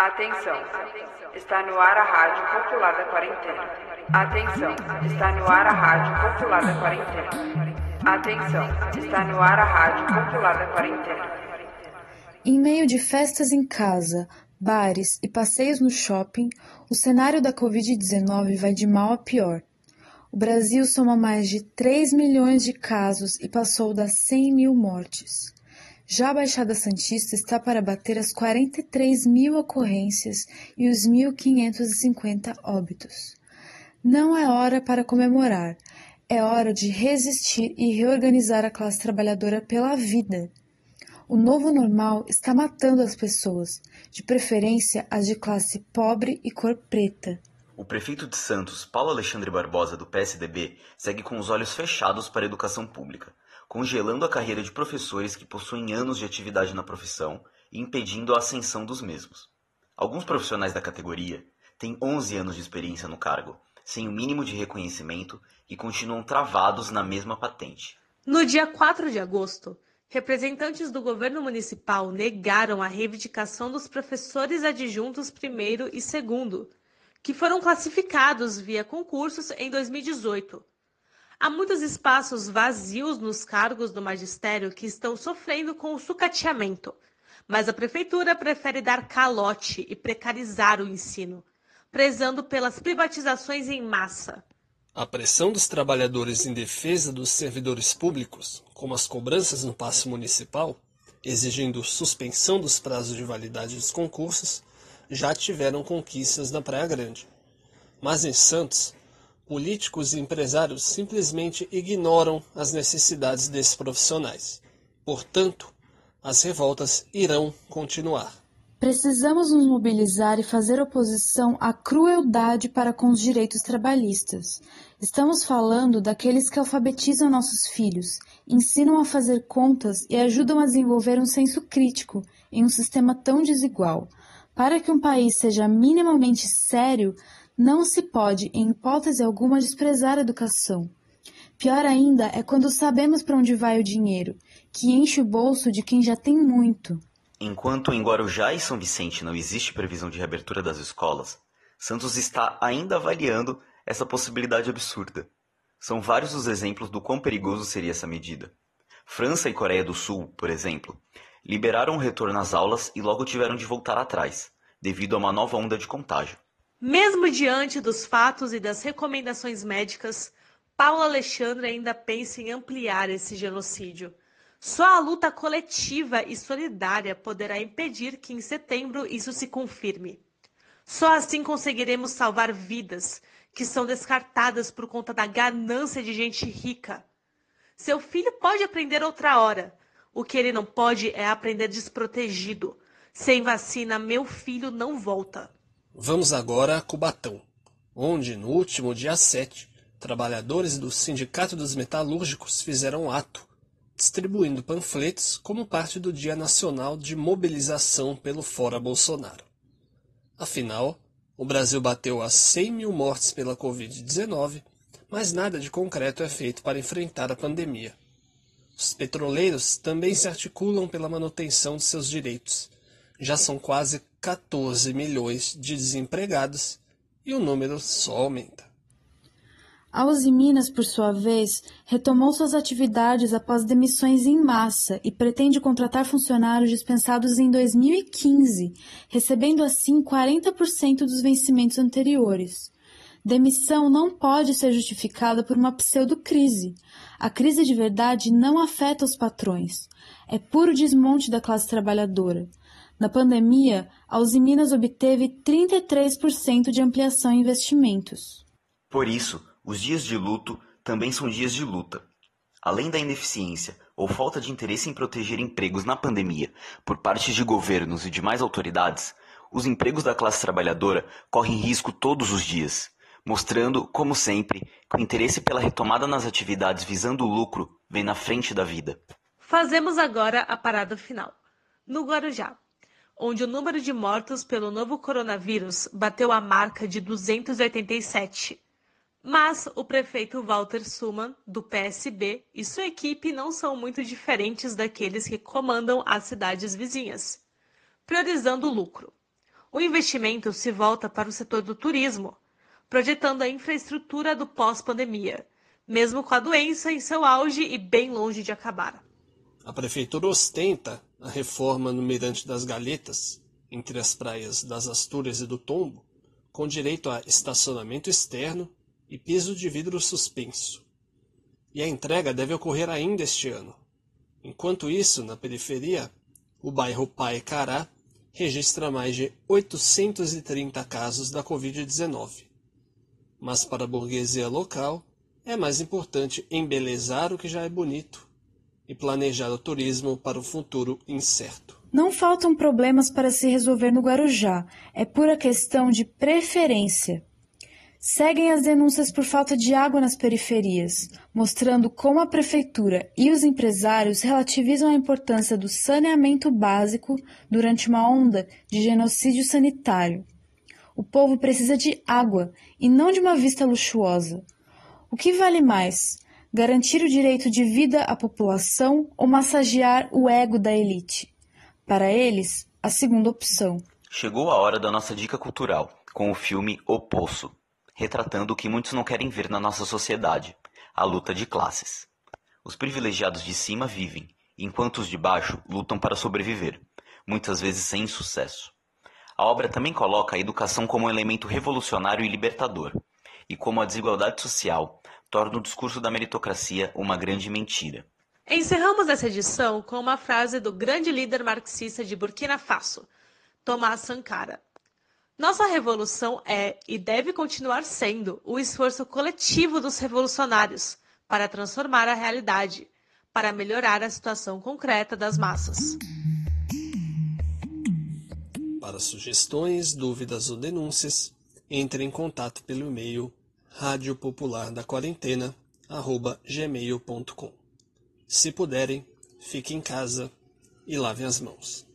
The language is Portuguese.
Atenção, está no ar a Rádio Popular da Quarentena. Atenção, está no ar a Rádio Popular da Quarentena. Atenção, está no ar a Rádio Popular da Quarentena. Em meio de festas em casa, bares e passeios no shopping, o cenário da Covid-19 vai de mal a pior. O Brasil soma mais de 3 milhões de casos e passou das 100 mil mortes. Já a Baixada Santista está para bater as 43 mil ocorrências e os 1.550 óbitos. Não é hora para comemorar, é hora de resistir e reorganizar a classe trabalhadora pela vida. O novo normal está matando as pessoas, de preferência as de classe pobre e cor preta. O prefeito de Santos, Paulo Alexandre Barbosa, do PSDB, segue com os olhos fechados para a educação pública congelando a carreira de professores que possuem anos de atividade na profissão e impedindo a ascensão dos mesmos. Alguns profissionais da categoria têm 11 anos de experiência no cargo, sem o mínimo de reconhecimento e continuam travados na mesma patente. No dia 4 de agosto, representantes do governo municipal negaram a reivindicação dos professores adjuntos primeiro e segundo, que foram classificados via concursos em 2018 Há muitos espaços vazios nos cargos do magistério que estão sofrendo com o sucateamento, mas a prefeitura prefere dar calote e precarizar o ensino, prezando pelas privatizações em massa. A pressão dos trabalhadores em defesa dos servidores públicos, como as cobranças no passe municipal, exigindo suspensão dos prazos de validade dos concursos, já tiveram conquistas na Praia Grande. Mas em Santos, políticos e empresários simplesmente ignoram as necessidades desses profissionais. Portanto, as revoltas irão continuar. Precisamos nos mobilizar e fazer oposição à crueldade para com os direitos trabalhistas. Estamos falando daqueles que alfabetizam nossos filhos, ensinam a fazer contas e ajudam a desenvolver um senso crítico em um sistema tão desigual. Para que um país seja minimamente sério, não se pode, em hipótese alguma, desprezar a educação. Pior ainda é quando sabemos para onde vai o dinheiro, que enche o bolso de quem já tem muito. Enquanto em Guarujá e São Vicente não existe previsão de reabertura das escolas, Santos está ainda avaliando essa possibilidade absurda. São vários os exemplos do quão perigoso seria essa medida. França e Coreia do Sul, por exemplo, liberaram o retorno às aulas e logo tiveram de voltar atrás, devido a uma nova onda de contágio. Mesmo diante dos fatos e das recomendações médicas, Paulo Alexandre ainda pensa em ampliar esse genocídio. Só a luta coletiva e solidária poderá impedir que em setembro isso se confirme. Só assim conseguiremos salvar vidas que são descartadas por conta da ganância de gente rica. Seu filho pode aprender outra hora. O que ele não pode é aprender desprotegido. Sem vacina, meu filho não volta. Vamos agora a Cubatão, onde, no último dia 7, trabalhadores do Sindicato dos Metalúrgicos fizeram ato, distribuindo panfletos como parte do Dia Nacional de Mobilização pelo Fora Bolsonaro. Afinal, o Brasil bateu as 100 mil mortes pela Covid-19, mas nada de concreto é feito para enfrentar a pandemia. Os petroleiros também se articulam pela manutenção de seus direitos. Já são quase 14 milhões de desempregados e o número só aumenta. A Uzi Minas, por sua vez, retomou suas atividades após demissões em massa e pretende contratar funcionários dispensados em 2015, recebendo assim 40% dos vencimentos anteriores. Demissão não pode ser justificada por uma pseudo-crise. A crise de verdade não afeta os patrões. É puro desmonte da classe trabalhadora. Na pandemia, a Usiminas obteve 33% de ampliação em investimentos. Por isso, os dias de luto também são dias de luta. Além da ineficiência ou falta de interesse em proteger empregos na pandemia por parte de governos e demais autoridades, os empregos da classe trabalhadora correm risco todos os dias, mostrando, como sempre, que o interesse pela retomada nas atividades visando o lucro vem na frente da vida. Fazemos agora a parada final. No Guarujá, onde o número de mortos pelo novo coronavírus bateu a marca de 287. Mas o prefeito Walter Suman, do PSB, e sua equipe não são muito diferentes daqueles que comandam as cidades vizinhas, priorizando o lucro. O investimento se volta para o setor do turismo, projetando a infraestrutura do pós-pandemia, mesmo com a doença em seu auge e bem longe de acabar. A prefeitura ostenta a reforma no Mirante das Galhetas, entre as praias das Astúrias e do Tombo, com direito a estacionamento externo e piso de vidro suspenso. E a entrega deve ocorrer ainda este ano. Enquanto isso, na periferia, o bairro Pai Cará registra mais de 830 casos da Covid-19. Mas para a burguesia local, é mais importante embelezar o que já é bonito e planejar o turismo para o futuro incerto. Não faltam problemas para se resolver no Guarujá, é pura questão de preferência. Seguem as denúncias por falta de água nas periferias, mostrando como a prefeitura e os empresários relativizam a importância do saneamento básico durante uma onda de genocídio sanitário. O povo precisa de água e não de uma vista luxuosa. O que vale mais? Garantir o direito de vida à população ou massagear o ego da elite? Para eles, a segunda opção. Chegou a hora da nossa dica cultural, com o filme O Poço, retratando o que muitos não querem ver na nossa sociedade, a luta de classes. Os privilegiados de cima vivem, enquanto os de baixo lutam para sobreviver, muitas vezes sem sucesso. A obra também coloca a educação como um elemento revolucionário e libertador, e como a desigualdade social torna o discurso da meritocracia uma grande mentira. Encerramos essa edição com uma frase do grande líder marxista de Burkina Faso, Thomas Sankara. Nossa revolução é e deve continuar sendo o esforço coletivo dos revolucionários para transformar a realidade, para melhorar a situação concreta das massas. Para sugestões, dúvidas ou denúncias, entre em contato pelo e-mail Rádio Popular da Quarentena, arroba gmail.com. Se puderem, fiquem em casa e lavem as mãos.